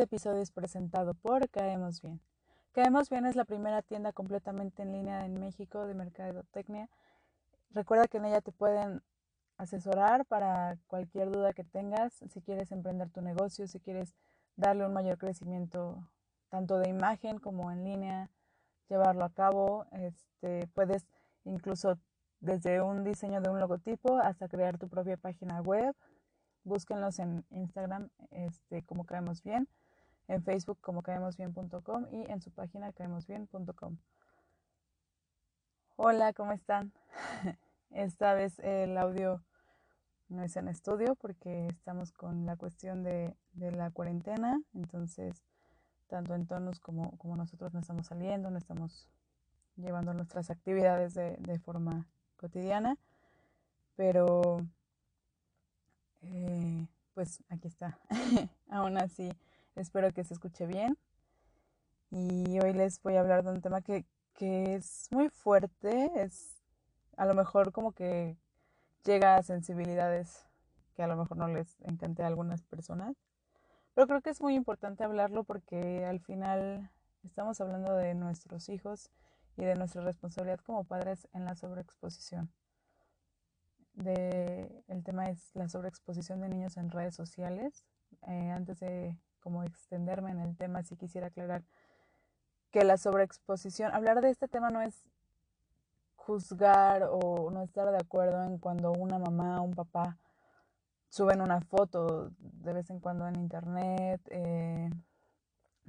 Este episodio es presentado por Caemos Bien. Caemos Bien es la primera tienda completamente en línea en México de mercadotecnia. Recuerda que en ella te pueden asesorar para cualquier duda que tengas, si quieres emprender tu negocio, si quieres darle un mayor crecimiento tanto de imagen como en línea, llevarlo a cabo. Este, puedes incluso desde un diseño de un logotipo hasta crear tu propia página web. Búsquenlos en Instagram este, como caemos bien, en Facebook como caemosbien.com y en su página caemosbien.com. Hola, ¿cómo están? Esta vez el audio no es en estudio porque estamos con la cuestión de, la cuarentena, entonces tanto en tonos como, como, nosotros no estamos saliendo, no estamos llevando nuestras actividades de, de forma cotidiana, pero eh, pues aquí está. Aún así, espero que se escuche bien. Y hoy les voy a hablar de un tema que, que es muy fuerte, es a lo mejor como que llega a sensibilidades que a lo mejor no les encante a algunas personas. Pero creo que es muy importante hablarlo porque al final estamos hablando de nuestros hijos y de nuestra responsabilidad como padres en la sobreexposición. De, el tema es la sobreexposición de niños en redes sociales. Eh, antes de como extenderme en el tema, sí quisiera aclarar que la sobreexposición, hablar de este tema no es juzgar o no estar de acuerdo en cuando una mamá o un papá suben una foto de vez en cuando en internet. Eh,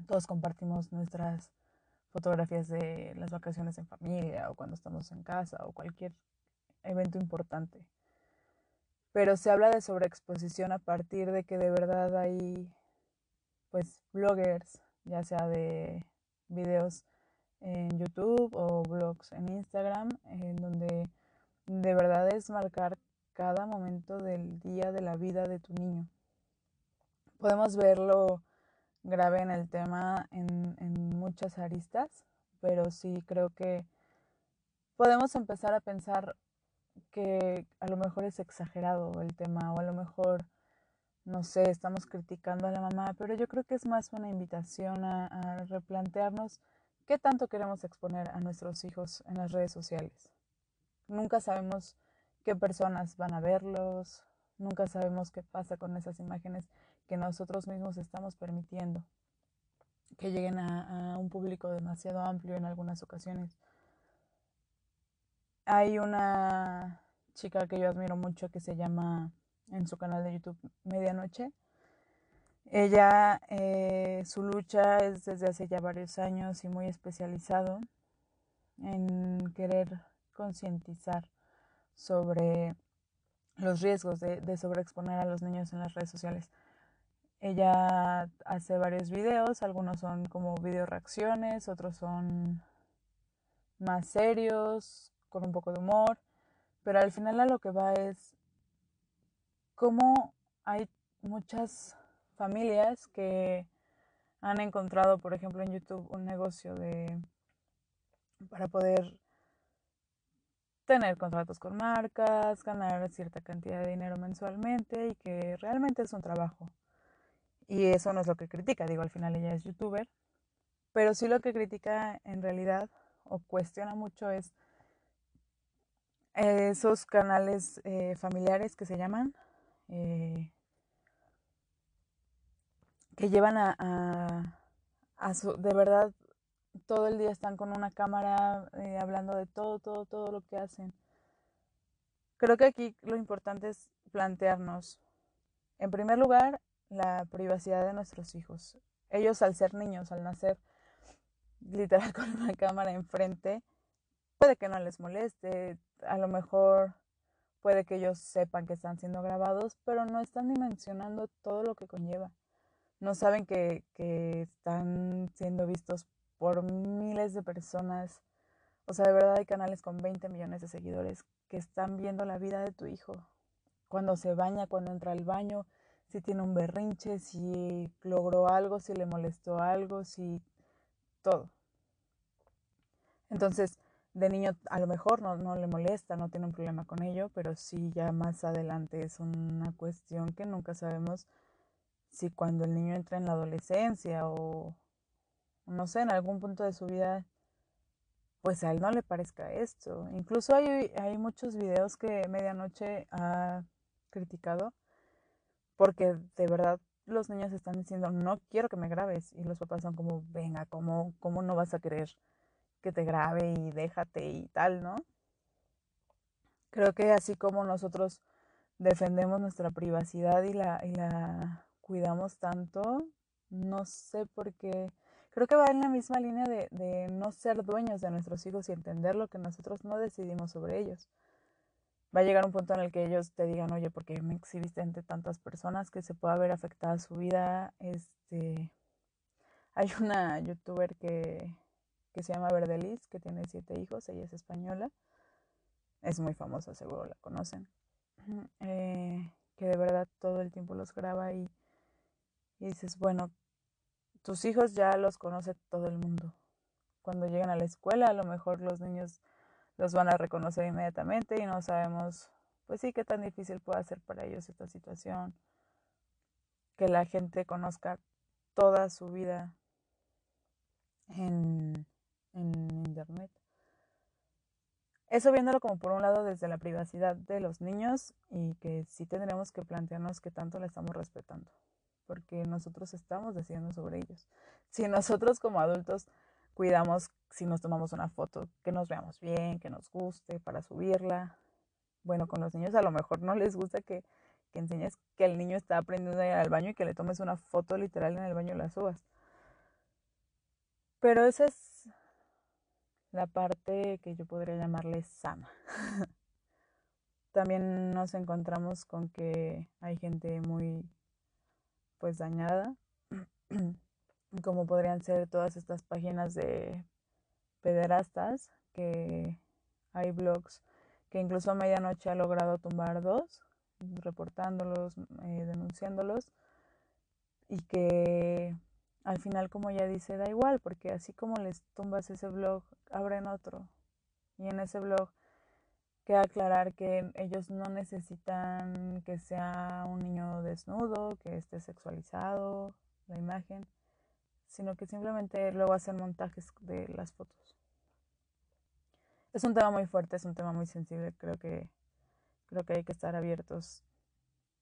todos compartimos nuestras fotografías de las vacaciones en familia o cuando estamos en casa o cualquier evento importante. Pero se habla de sobreexposición a partir de que de verdad hay pues bloggers, ya sea de videos en YouTube o blogs en Instagram, en donde de verdad es marcar cada momento del día de la vida de tu niño. Podemos verlo grave en el tema en, en muchas aristas, pero sí creo que podemos empezar a pensar que a lo mejor es exagerado el tema o a lo mejor, no sé, estamos criticando a la mamá, pero yo creo que es más una invitación a, replantearnos qué tanto queremos exponer a nuestros hijos en las redes sociales. Nunca sabemos qué personas van a verlos, nunca sabemos qué pasa con esas imágenes que nosotros mismos estamos permitiendo que lleguen a un público demasiado amplio en algunas ocasiones. Hay una chica que yo admiro mucho que se llama en su canal de YouTube Medianoche. Ella, eh, su lucha es desde hace ya varios años y muy especializado en querer concientizar sobre los riesgos de, de, sobreexponer a los niños en las redes sociales. Ella hace varios videos, algunos son como video reacciones, otros son más serios, con un poco de humor, pero al final a lo que va es cómo hay muchas familias que han encontrado, por ejemplo, en YouTube un negocio de para poder tener contratos con marcas, ganar cierta cantidad de dinero mensualmente y que realmente es un trabajo. Y eso no es lo que critica, digo, al final ella es youtuber, pero sí lo que critica en realidad o cuestiona mucho es esos canales eh, familiares que se llaman, eh, que llevan a, a, su, de verdad, todo el día están con una cámara eh, hablando de todo, todo, todo lo que hacen. Creo que aquí lo importante es plantearnos, en primer lugar, la privacidad de nuestros hijos. Ellos al ser niños, al nacer literal con una cámara enfrente, puede que no les moleste, a lo mejor puede que ellos sepan que están siendo grabados, pero no están dimensionando todo lo que conlleva. No saben que, que están siendo vistos por miles de personas. O sea, de verdad hay canales con 20 millones de seguidores que están viendo la vida de tu hijo. Cuando se baña, cuando entra al baño, si tiene un berrinche, si logró algo, si le molestó algo, si todo. Entonces, de niño a lo mejor no, no le molesta, no tiene un problema con ello, pero sí ya más adelante es una cuestión que nunca sabemos si cuando el niño entra en la adolescencia o no sé, en algún punto de su vida, pues a él no le parezca esto. Incluso hay, hay muchos videos que Medianoche ha criticado porque de verdad los niños están diciendo, no quiero que me grabes. Y los papás son como, venga, ¿cómo, cómo no vas a querer que te grabe y déjate y tal, ¿no? Creo que así como nosotros defendemos nuestra privacidad y la, y la cuidamos tanto, no sé por qué. Creo que va en la misma línea de, de no ser dueños de nuestros hijos y entender lo que nosotros no decidimos sobre ellos va a llegar un punto en el que ellos te digan, oye, porque me exhibiste ante tantas personas que se pueda ver afectada su vida. Este, hay una youtuber que, que se llama Verdelis, que tiene siete hijos, ella es española, es muy famosa, seguro la conocen, eh, que de verdad todo el tiempo los graba y, y dices, bueno, tus hijos ya los conoce todo el mundo. Cuando llegan a la escuela, a lo mejor los niños los van a reconocer inmediatamente y no sabemos, pues sí, qué tan difícil puede ser para ellos esta situación, que la gente conozca toda su vida en, en Internet. Eso viéndolo como por un lado desde la privacidad de los niños y que sí tendremos que plantearnos qué tanto la estamos respetando, porque nosotros estamos decidiendo sobre ellos. Si nosotros como adultos cuidamos si nos tomamos una foto, que nos veamos bien, que nos guste para subirla. Bueno, con los niños a lo mejor no les gusta que, que enseñes que el niño está aprendiendo a ir al baño y que le tomes una foto literal en el baño y la subas. Pero esa es la parte que yo podría llamarle sana. También nos encontramos con que hay gente muy pues dañada como podrían ser todas estas páginas de pederastas, que hay blogs que incluso a medianoche ha logrado tumbar dos, reportándolos, eh, denunciándolos, y que al final, como ya dice, da igual, porque así como les tumbas ese blog, abren otro. Y en ese blog queda aclarar que ellos no necesitan que sea un niño desnudo, que esté sexualizado, la imagen sino que simplemente luego hacen montajes de las fotos. Es un tema muy fuerte, es un tema muy sensible, creo que creo que hay que estar abiertos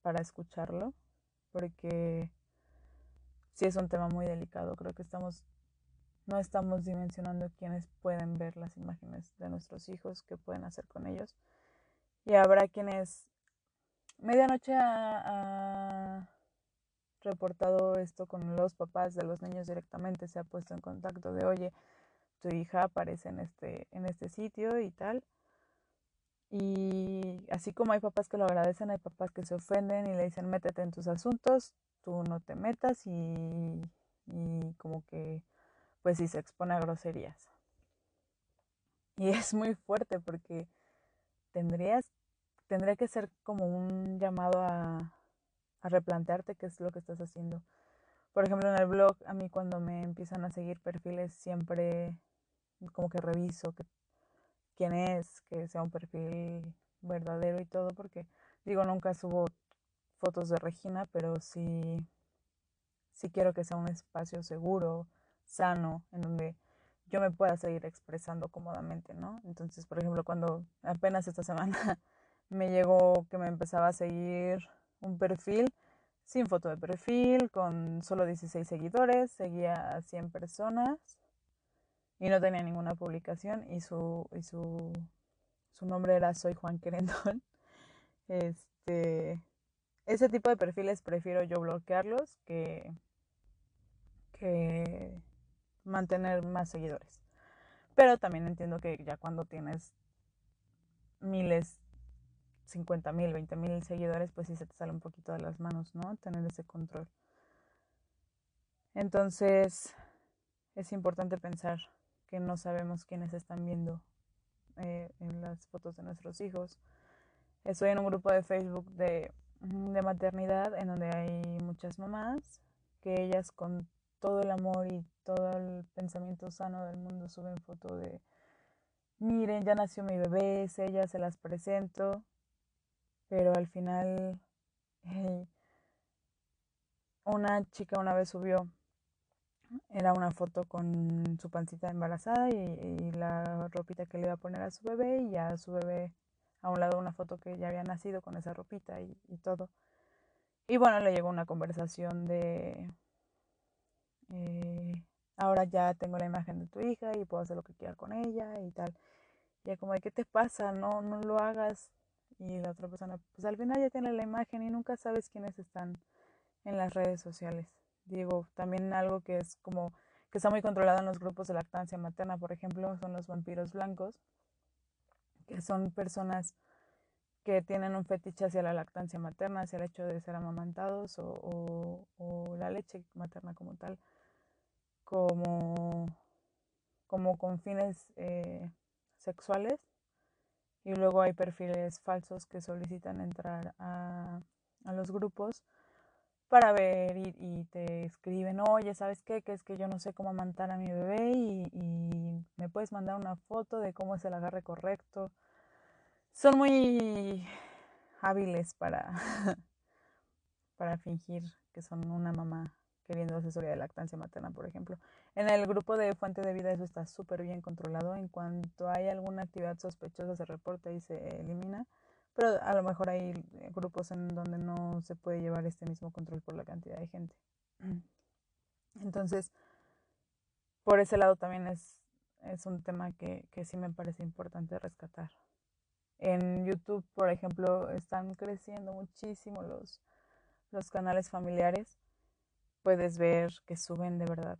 para escucharlo, porque sí es un tema muy delicado, creo que estamos no estamos dimensionando quiénes pueden ver las imágenes de nuestros hijos, qué pueden hacer con ellos. Y habrá quienes medianoche a, reportado esto con los papás de los niños directamente, se ha puesto en contacto de, oye, tu hija aparece en este, en este sitio y tal. Y así como hay papás que lo agradecen, hay papás que se ofenden y le dicen, métete en tus asuntos, tú no te metas y, y como que, pues sí, se expone a groserías. Y es muy fuerte porque tendrías, tendría que ser como un llamado a, a replantearte qué es lo que estás haciendo. Por ejemplo, en el blog, a mí cuando me empiezan a seguir perfiles, siempre como que reviso que, quién es, que sea un perfil verdadero y todo, porque digo, nunca subo fotos de Regina, pero sí, sí quiero que sea un espacio seguro, sano, en donde yo me pueda seguir expresando cómodamente, ¿no? Entonces, por ejemplo, cuando apenas esta semana me llegó que me empezaba a seguir un perfil sin foto de perfil, con solo 16 seguidores, seguía a 100 personas y no tenía ninguna publicación y su, y su, su nombre era Soy Juan Querendón. Este, ese tipo de perfiles prefiero yo bloquearlos que, que mantener más seguidores. Pero también entiendo que ya cuando tienes miles 50 mil, 20 mil seguidores, pues sí se te sale un poquito de las manos, ¿no? Tener ese control. Entonces, es importante pensar que no sabemos quiénes están viendo eh, en las fotos de nuestros hijos. Estoy en un grupo de Facebook de, de maternidad en donde hay muchas mamás que ellas con todo el amor y todo el pensamiento sano del mundo suben foto de miren, ya nació mi bebé, es ella, se las presento pero al final una chica una vez subió, era una foto con su pancita embarazada y, la ropita que le iba a poner a su bebé y ya su bebé a un lado una foto que ya había nacido con esa ropita y, todo. Y bueno, le llegó una conversación de, eh, ahora ya tengo la imagen de tu hija y puedo hacer lo que quiera con ella y tal. Y como ¿qué te pasa? No, no lo hagas. Y la otra persona, pues al final ya tiene la imagen y nunca sabes quiénes están en las redes sociales. Digo, también algo que es como que está muy controlado en los grupos de lactancia materna, por ejemplo, son los vampiros blancos, que son personas que tienen un fetiche hacia la lactancia materna, hacia el hecho de ser amamantados o, la leche materna como tal, como, como con fines eh, sexuales. Y luego hay perfiles falsos que solicitan entrar a, a los grupos para ver y, te escriben, oye, ¿sabes qué? Que es que yo no sé cómo amantar a mi bebé y, y me puedes mandar una foto de cómo es el agarre correcto. Son muy hábiles para, para fingir que son una mamá queriendo asesoría de lactancia materna, por ejemplo. En el grupo de Fuente de Vida eso está súper bien controlado. En cuanto hay alguna actividad sospechosa se reporta y se elimina pero a lo mejor hay eh, grupos en donde no se puede llevar este mismo control por la cantidad de gente. Entonces, por ese lado también es, es un tema que, que sí me parece importante rescatar. En YouTube, por ejemplo, están creciendo muchísimo los, los canales familiares. Puedes ver que suben de verdad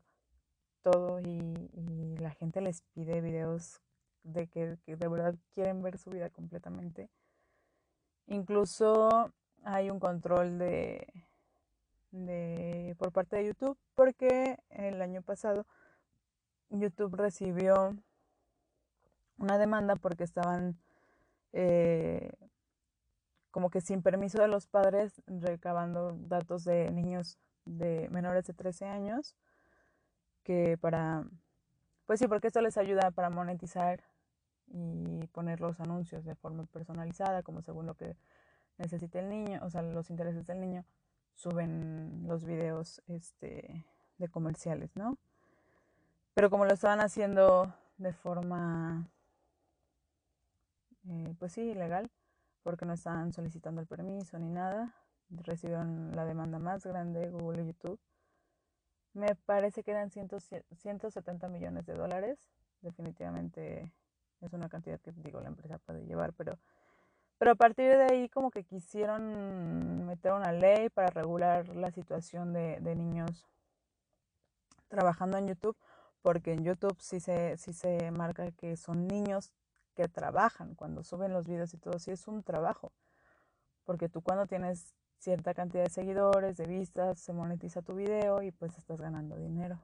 todo y, la gente les pide videos de que, de verdad quieren ver su vida completamente. Incluso hay un control de, de por parte de YouTube porque el año pasado YouTube recibió una demanda porque estaban eh, como que sin permiso de los padres recabando datos de niños de menores de 13 años que para pues sí porque esto les ayuda para monetizar y poner los anuncios de forma personalizada, como según lo que necesite el niño, o sea, los intereses del niño, suben los videos este, de comerciales, ¿no? Pero como lo estaban haciendo de forma, eh, pues sí, ilegal, porque no estaban solicitando el permiso ni nada, recibieron la demanda más grande, Google y YouTube. Me parece que eran 170 millones de dólares, definitivamente es una cantidad que digo la empresa puede llevar, pero, pero a partir de ahí como que quisieron meter una ley para regular la situación de, niños trabajando en YouTube, porque en YouTube sí se, sí se marca que son niños que trabajan cuando suben los videos y todo, sí es un trabajo, porque tú cuando tienes cierta cantidad de seguidores, de vistas, se monetiza tu video y pues estás ganando dinero.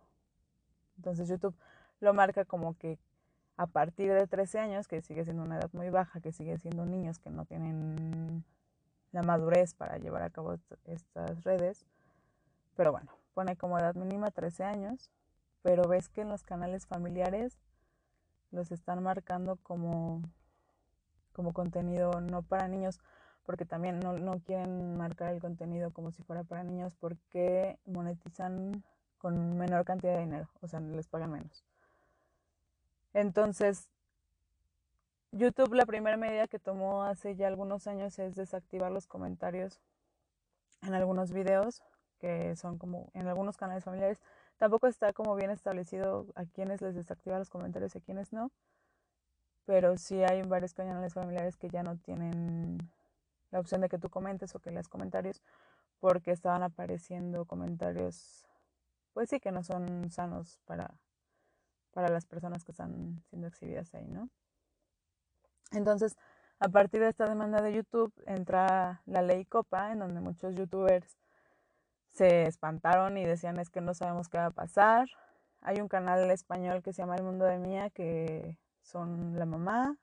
Entonces YouTube lo marca como que a partir de 13 años, que sigue siendo una edad muy baja, que sigue siendo niños que no tienen la madurez para llevar a cabo estas redes. Pero bueno, pone como edad mínima 13 años, pero ves que en los canales familiares los están marcando como, como contenido no para niños, porque también no, no quieren marcar el contenido como si fuera para niños porque monetizan con menor cantidad de dinero, o sea, les pagan menos. Entonces, YouTube la primera medida que tomó hace ya algunos años es desactivar los comentarios en algunos videos que son como en algunos canales familiares. Tampoco está como bien establecido a quienes les desactiva los comentarios y a quienes no. Pero sí hay varios canales familiares que ya no tienen la opción de que tú comentes o que leas comentarios porque estaban apareciendo comentarios pues sí que no son sanos para para las personas que están siendo exhibidas ahí, ¿no? Entonces, a partir de esta demanda de YouTube entra la ley Copa, en donde muchos youtubers se espantaron y decían es que no sabemos qué va a pasar. Hay un canal español que se llama El Mundo de Mía, que son la mamá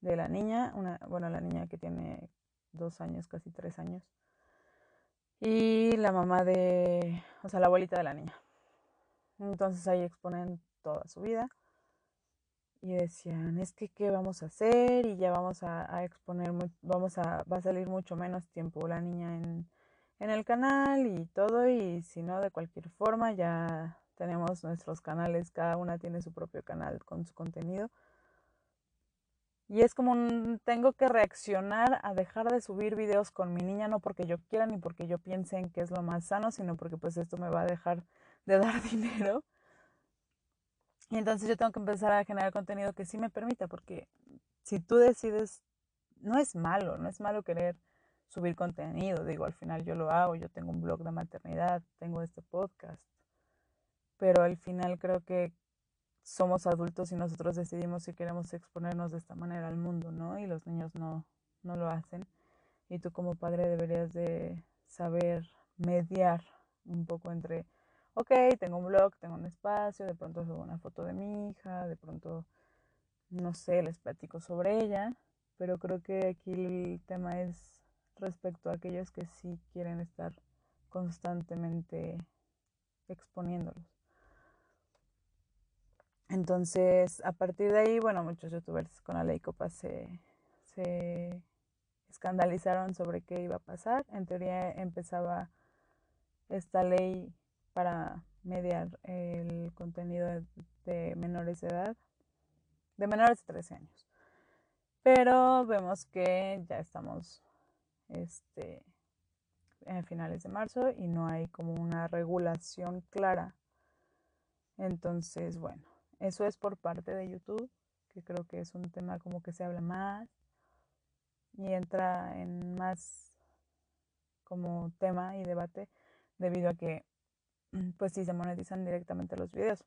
de la niña, una, bueno, la niña que tiene dos años, casi tres años, y la mamá de, o sea, la abuelita de la niña. Entonces ahí exponen toda su vida. Y decían, es que qué vamos a hacer y ya vamos a, exponer, vamos a, va a salir mucho menos tiempo la niña en, en el canal y todo y si no de cualquier forma ya tenemos nuestros canales, cada una tiene su propio canal con su contenido. Y es como tengo que reaccionar a dejar de subir videos con mi niña, no porque yo quiera ni porque yo piense en que es lo más sano, sino porque pues esto me va a dejar de dar dinero. Y entonces yo tengo que empezar a generar contenido que sí me permita, porque si tú decides, no es malo, no es malo querer subir contenido, digo, al final yo lo hago, yo tengo un blog de maternidad, tengo este podcast, pero al final creo que somos adultos y nosotros decidimos si queremos exponernos de esta manera al mundo, ¿no? Y los niños no, no lo hacen. Y tú como padre deberías de saber mediar un poco entre, ok, tengo un blog, tengo un espacio, de pronto subo una foto de mi hija, de pronto, no sé, les platico sobre ella, pero creo que aquí el tema es respecto a aquellos que sí quieren estar constantemente exponiéndolos. Entonces, a partir de ahí, bueno, muchos youtubers con la ley Copa se, se escandalizaron sobre qué iba a pasar. En teoría empezaba esta ley para mediar el contenido de menores de edad, de menores de 13 años. Pero vemos que ya estamos este, en finales de marzo y no hay como una regulación clara. Entonces, bueno, eso es por parte de YouTube, que creo que es un tema como que se habla más y entra en más como tema y debate debido a que pues sí se monetizan directamente los videos.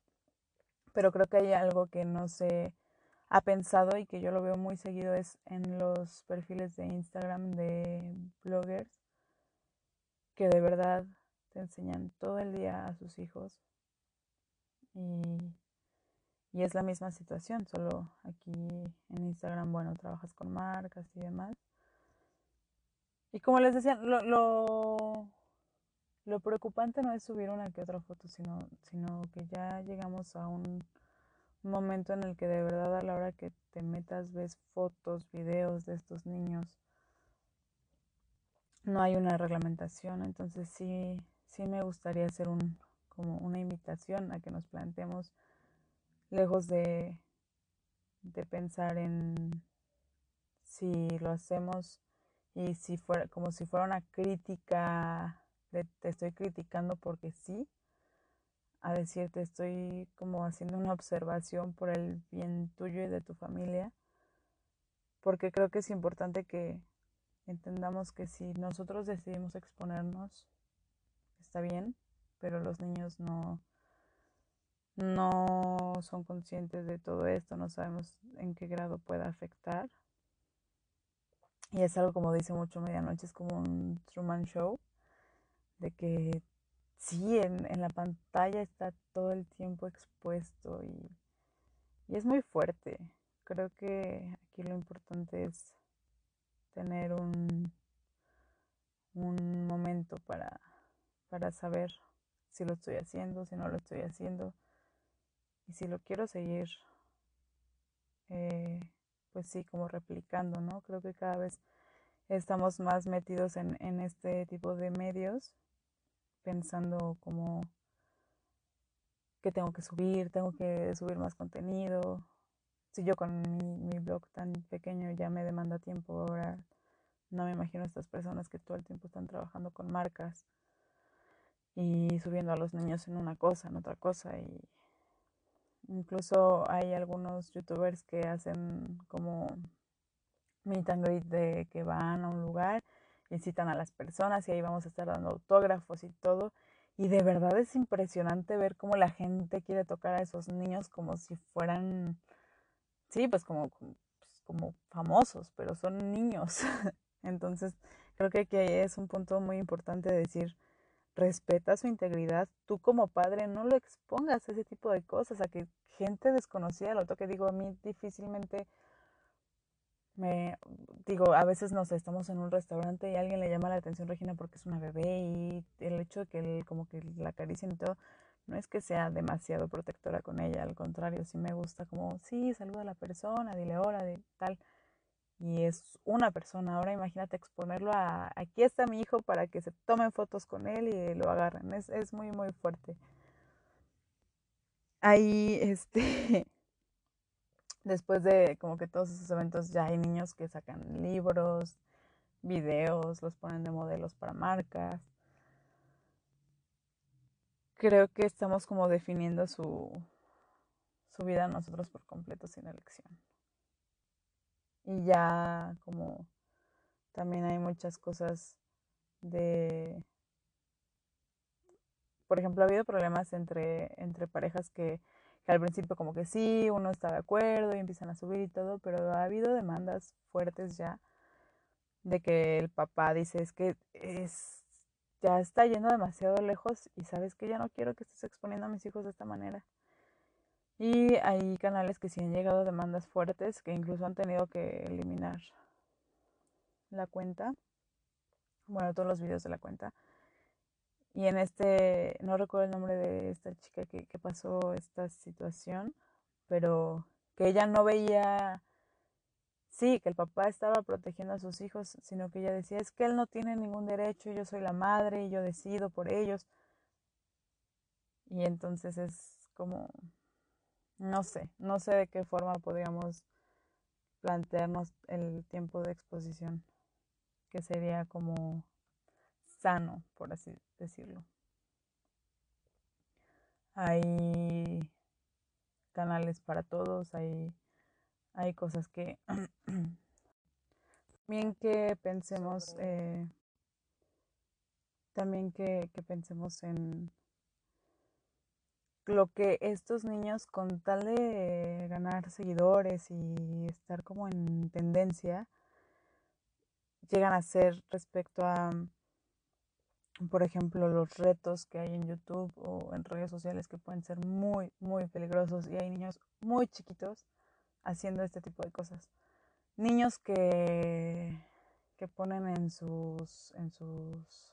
Pero creo que hay algo que no se ha pensado y que yo lo veo muy seguido es en los perfiles de Instagram de bloggers que de verdad te enseñan todo el día a sus hijos y y es la misma situación, solo aquí en Instagram, bueno, trabajas con marcas y demás. Y como les decía, lo, lo, lo preocupante no es subir una que otra foto, sino, sino que ya llegamos a un momento en el que de verdad a la hora que te metas ves fotos, videos de estos niños, no hay una reglamentación. Entonces sí, sí me gustaría hacer un, como una invitación a que nos planteemos lejos de, de pensar en si lo hacemos y si fuera como si fuera una crítica de te estoy criticando porque sí a decirte estoy como haciendo una observación por el bien tuyo y de tu familia porque creo que es importante que entendamos que si nosotros decidimos exponernos está bien pero los niños no no son conscientes de todo esto, no sabemos en qué grado pueda afectar. Y es algo como dice mucho Medianoche, es como un Truman Show, de que sí, en, en la pantalla está todo el tiempo expuesto y, y es muy fuerte. Creo que aquí lo importante es tener un, un momento para, para saber si lo estoy haciendo, si no lo estoy haciendo y si lo quiero seguir, eh, pues sí, como replicando, ¿no? Creo que cada vez estamos más metidos en, en este tipo de medios, pensando como que tengo que subir, tengo que subir más contenido. Si yo con mi, mi blog tan pequeño ya me demanda tiempo, ahora no me imagino a estas personas que todo el tiempo están trabajando con marcas y subiendo a los niños en una cosa, en otra cosa y Incluso hay algunos youtubers que hacen como meet and de que van a un lugar, incitan a las personas y ahí vamos a estar dando autógrafos y todo. Y de verdad es impresionante ver cómo la gente quiere tocar a esos niños como si fueran, sí, pues como, pues famosos, pero son niños. Entonces creo que aquí es un punto muy importante de decir, respeta su integridad, tú como padre no lo expongas a ese tipo de cosas, a que gente desconocida lo toque. Digo, a mí difícilmente me digo, a veces nos estamos en un restaurante y alguien le llama la atención Regina porque es una bebé y el hecho de que él, como que la acaricien y todo, no es que sea demasiado protectora con ella, al contrario, sí me gusta como, sí, saluda a la persona, dile hola, de tal. y es una persona. Ahora imagínate exponerlo a aquí está mi hijo para que se tomen fotos con él y lo agarren. Es, es muy, muy fuerte. Ahí, este, después de como que todos esos eventos ya hay niños que sacan libros, videos, los ponen de modelos para marcas. Creo que estamos como definiendo su, su vida nosotros por completo sin elección. Y ya como también hay muchas cosas de... Por ejemplo, ha habido problemas entre, entre parejas que, que al principio como que sí, uno está de acuerdo y empiezan a subir y todo, pero ha habido demandas fuertes ya de que el papá dice es que es ya está yendo demasiado lejos y sabes que ya no quiero que estés exponiendo a mis hijos de esta manera. Y hay canales que sí han llegado demandas fuertes que incluso han tenido que eliminar la cuenta. Bueno, todos los videos de la cuenta. Y en este, no recuerdo el nombre de esta chica que, que pasó esta situación, pero que ella no veía, sí, que el papá estaba protegiendo a sus hijos, sino que ella decía, es que él no tiene ningún derecho, yo soy la madre y yo decido por ellos. Y entonces es como, no sé, no sé de qué forma podríamos plantearnos el tiempo de exposición, que sería como sano, por así decirlo. Hay canales para todos, hay, hay cosas que también que pensemos, eh, también que, que pensemos en lo que estos niños con tal de ganar seguidores y estar como en tendencia llegan a hacer respecto a por ejemplo los retos que hay en YouTube o en redes sociales que pueden ser muy muy peligrosos y hay niños muy chiquitos haciendo este tipo de cosas niños que que ponen en sus en sus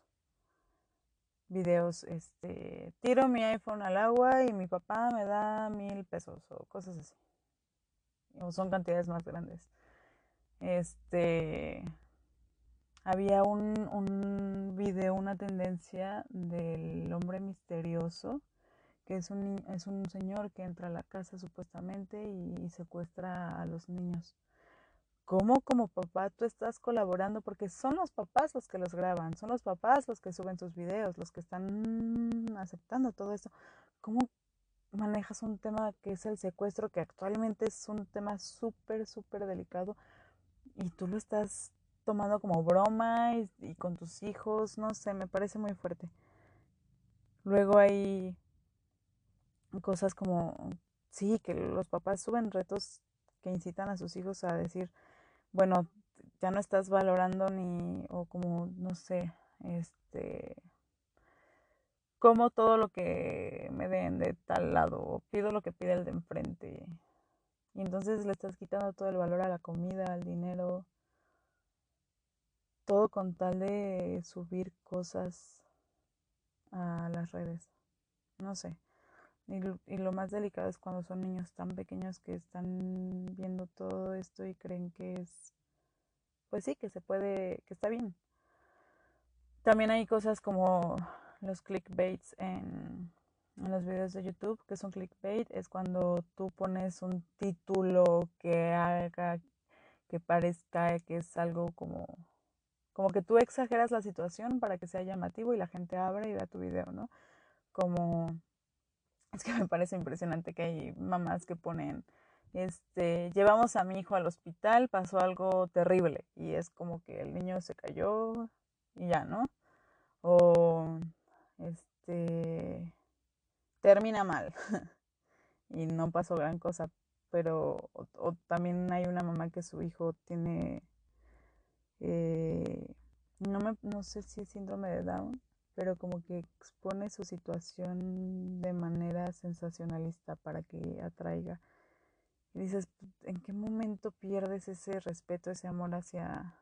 videos, este, tiro mi iPhone al agua y mi papá me da mil pesos o cosas así. O son cantidades más grandes. Este, había un, un video, una tendencia del hombre misterioso, que es un, es un señor que entra a la casa supuestamente y secuestra a los niños cómo como papá tú estás colaborando, porque son los papás los que los graban, son los papás los que suben sus videos, los que están aceptando todo esto. ¿Cómo manejas un tema que es el secuestro, que actualmente es un tema súper, súper delicado, y tú lo estás tomando como broma y, con tus hijos? No sé, me parece muy fuerte. Luego hay cosas como, sí, que los papás suben retos que incitan a sus hijos a decir, bueno, ya no estás valorando ni, o como, no sé, este, como todo lo que me den de tal lado, o pido lo que pide el de enfrente. Y entonces le estás quitando todo el valor a la comida, al dinero, todo con tal de subir cosas a las redes. No sé. Y, lo más delicado es cuando son niños tan pequeños que están viendo todo esto y creen que es, pues sí, que se puede, que está bien. También hay cosas como los clickbaits en, los videos de YouTube, que son clickbait, es cuando tú pones un título que haga que parezca que es algo como como que tú exageras la situación para que sea llamativo y la gente abra y vea tu video, ¿no? Como es que me parece impresionante que hay mamás que ponen, este, llevamos a mi hijo al hospital, pasó algo terrible y es como que el niño se cayó y ya, ¿no? O, este, termina mal y no pasó gran cosa, pero o, también hay una mamá que su hijo tiene, eh, no, me, no sé si es síndrome de Down, pero como que expone su situación de manera sensacionalista para que atraiga. Y dices, ¿en qué momento pierdes ese respeto, ese amor hacia,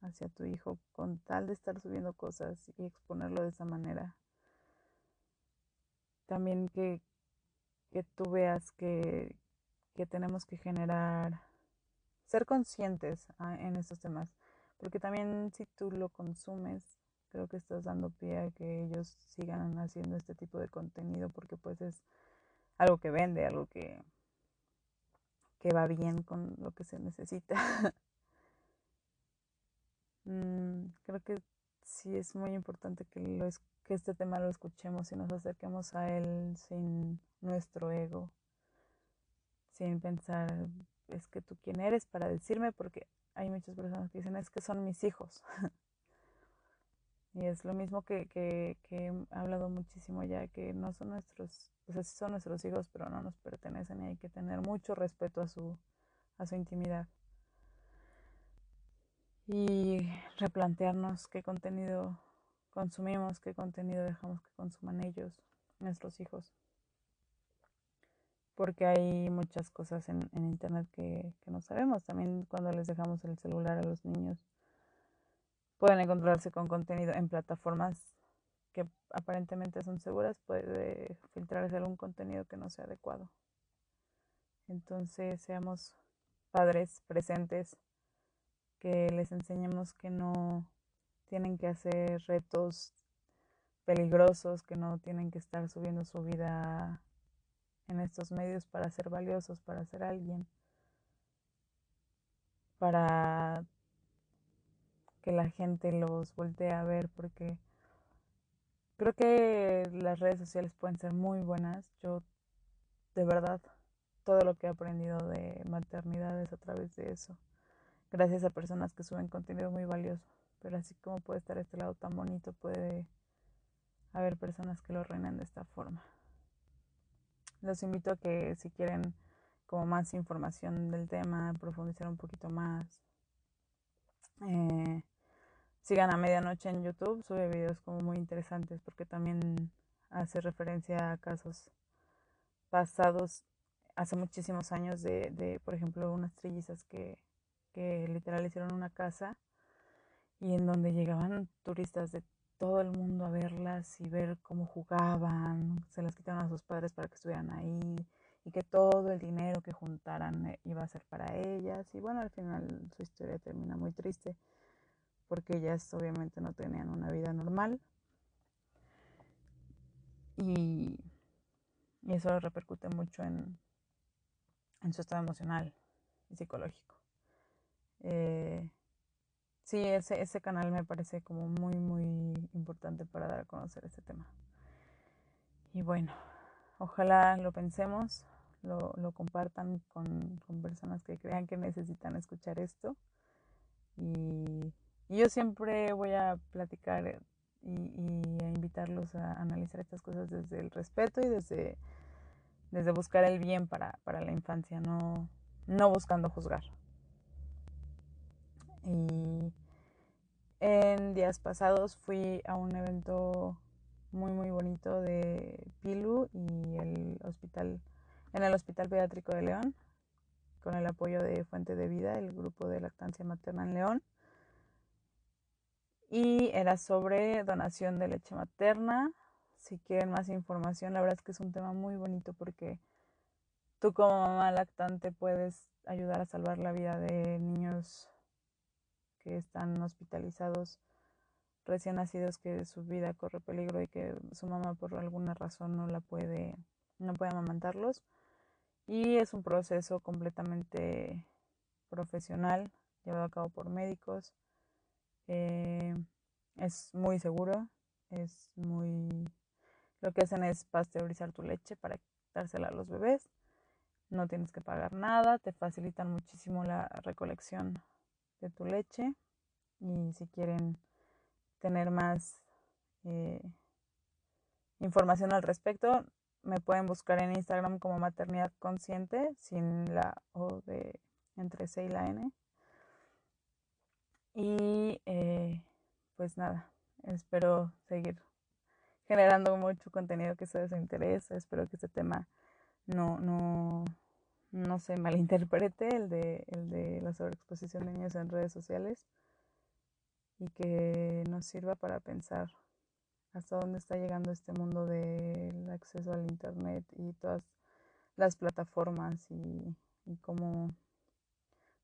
hacia tu hijo con tal de estar subiendo cosas y exponerlo de esa manera? También que, que tú veas que, que tenemos que generar ser conscientes ah, en estos temas, porque también si tú lo consumes, creo que estás dando pie a que ellos sigan haciendo este tipo de contenido, porque pues es algo que vende, algo que, que va bien con lo que se necesita. Mm, creo que sí es muy importante que, lo, que este tema lo escuchemos y nos acerquemos a él sin nuestro ego, sin pensar, es que tú quién eres para decirme, porque hay muchas personas que dicen, es que son mis hijos. y es lo mismo que, que, he hablado muchísimo ya, que no son nuestros, o sea, sí son nuestros hijos, pero no nos pertenecen y hay que tener mucho respeto a su, a su intimidad y replantearnos qué contenido consumimos, qué contenido dejamos que consuman ellos, nuestros hijos. Porque hay muchas cosas en, Internet que, que, no sabemos. También cuando les dejamos el celular a los niños, pueden encontrarse con contenido en plataformas que aparentemente son seguras, puede filtrarse algún contenido que no sea adecuado. Entonces, seamos padres presentes que les enseñemos que no tienen que hacer retos peligrosos, que no tienen que estar subiendo su vida en estos medios para ser valiosos, para ser alguien, para que la gente los voltee a ver, porque creo que las redes sociales pueden ser muy buenas. Yo, de verdad, todo lo que he aprendido de maternidad es a través de eso gracias a personas que suben contenido muy valioso. Pero así como puede estar este lado tan bonito, puede haber personas que lo reinen de esta forma. Los invito a que si quieren como más información del tema, profundizar un poquito más, eh, sigan a medianoche en YouTube, sube videos como muy interesantes porque también hace referencia a casos pasados hace muchísimos años de, de por ejemplo, unas trillizas que que literal hicieron una casa y en donde llegaban turistas de todo el mundo a verlas y ver cómo jugaban, se las quitaron a sus padres para que estuvieran ahí y que todo el dinero que juntaran eh, iba a ser para ellas y bueno, al final su historia termina muy triste porque ellas obviamente no tenían una vida normal y, eso repercute mucho en, en su estado emocional y psicológico. Eh, sí, ese, ese canal me parece como muy, muy importante para dar a conocer este tema. Y bueno, ojalá lo pensemos, lo, lo compartan con, con, personas que crean que necesitan escuchar esto. Y, y yo siempre voy a platicar y, a invitarlos a analizar estas cosas desde el respeto y desde, desde buscar el bien para, para la infancia, no, no buscando juzgar. Y en días pasados fui a un evento muy muy bonito de Pilu y el hospital en el Hospital Pediátrico de León con el apoyo de Fuente de Vida, el grupo de lactancia materna en León. Y era sobre donación de leche materna. Si quieren más información, la verdad es que es un tema muy bonito porque tú como mamá lactante puedes ayudar a salvar la vida de niños que están hospitalizados recién nacidos que su vida corre peligro y que su mamá por alguna razón no la puede no puede amamantarlos. Y es un proceso completamente profesional llevado a cabo por médicos. Eh, es muy seguro es muy lo que hacen es pasteurizar tu leche para dársela a los bebés. No tienes que pagar nada te facilitan muchísimo la recolección de tu leche y si quieren tener más eh, información al respecto me pueden buscar en Instagram como maternidad consciente sin la O de entre C y la N. Y eh, pues nada espero seguir generando mucho contenido que sea de su espero que este tema no no no se malinterprete el de, el de la sobreexposición de niños en redes sociales y que nos sirva para pensar hasta dónde está llegando este mundo del acceso al Internet y todas las plataformas y, cómo,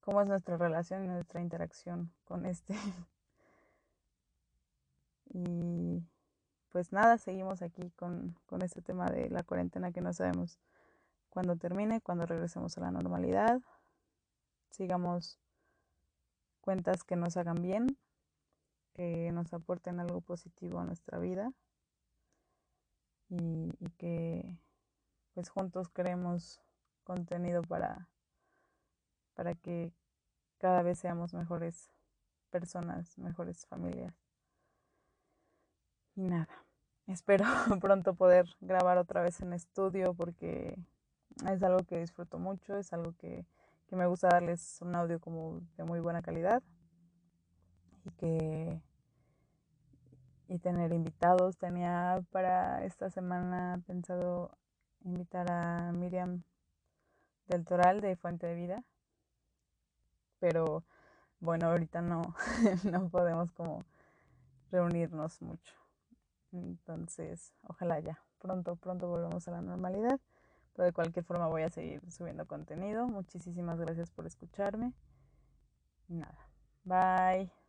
cómo es nuestra relación y nuestra interacción con este. y pues nada, seguimos aquí con, con este tema de la cuarentena que no sabemos cuándo termine, cuándo regresemos a la normalidad. Sigamos cuentas que nos hagan bien, que nos aporten algo positivo a nuestra vida y, y que pues juntos creemos contenido para, para que cada vez seamos mejores personas, mejores familias. Y nada, espero pronto poder grabar otra vez en estudio porque es algo que disfruto mucho, es algo que, que me gusta darles un audio como de muy buena calidad y que y tener invitados. Tenía para esta semana pensado invitar a Miriam del Toral de Fuente de Vida. Pero bueno, ahorita no, no podemos como reunirnos mucho. Entonces, ojalá ya pronto, pronto volvamos a la normalidad. Pero de cualquier forma voy a seguir subiendo contenido. Muchísimas gracias por escucharme. Y nada. Bye.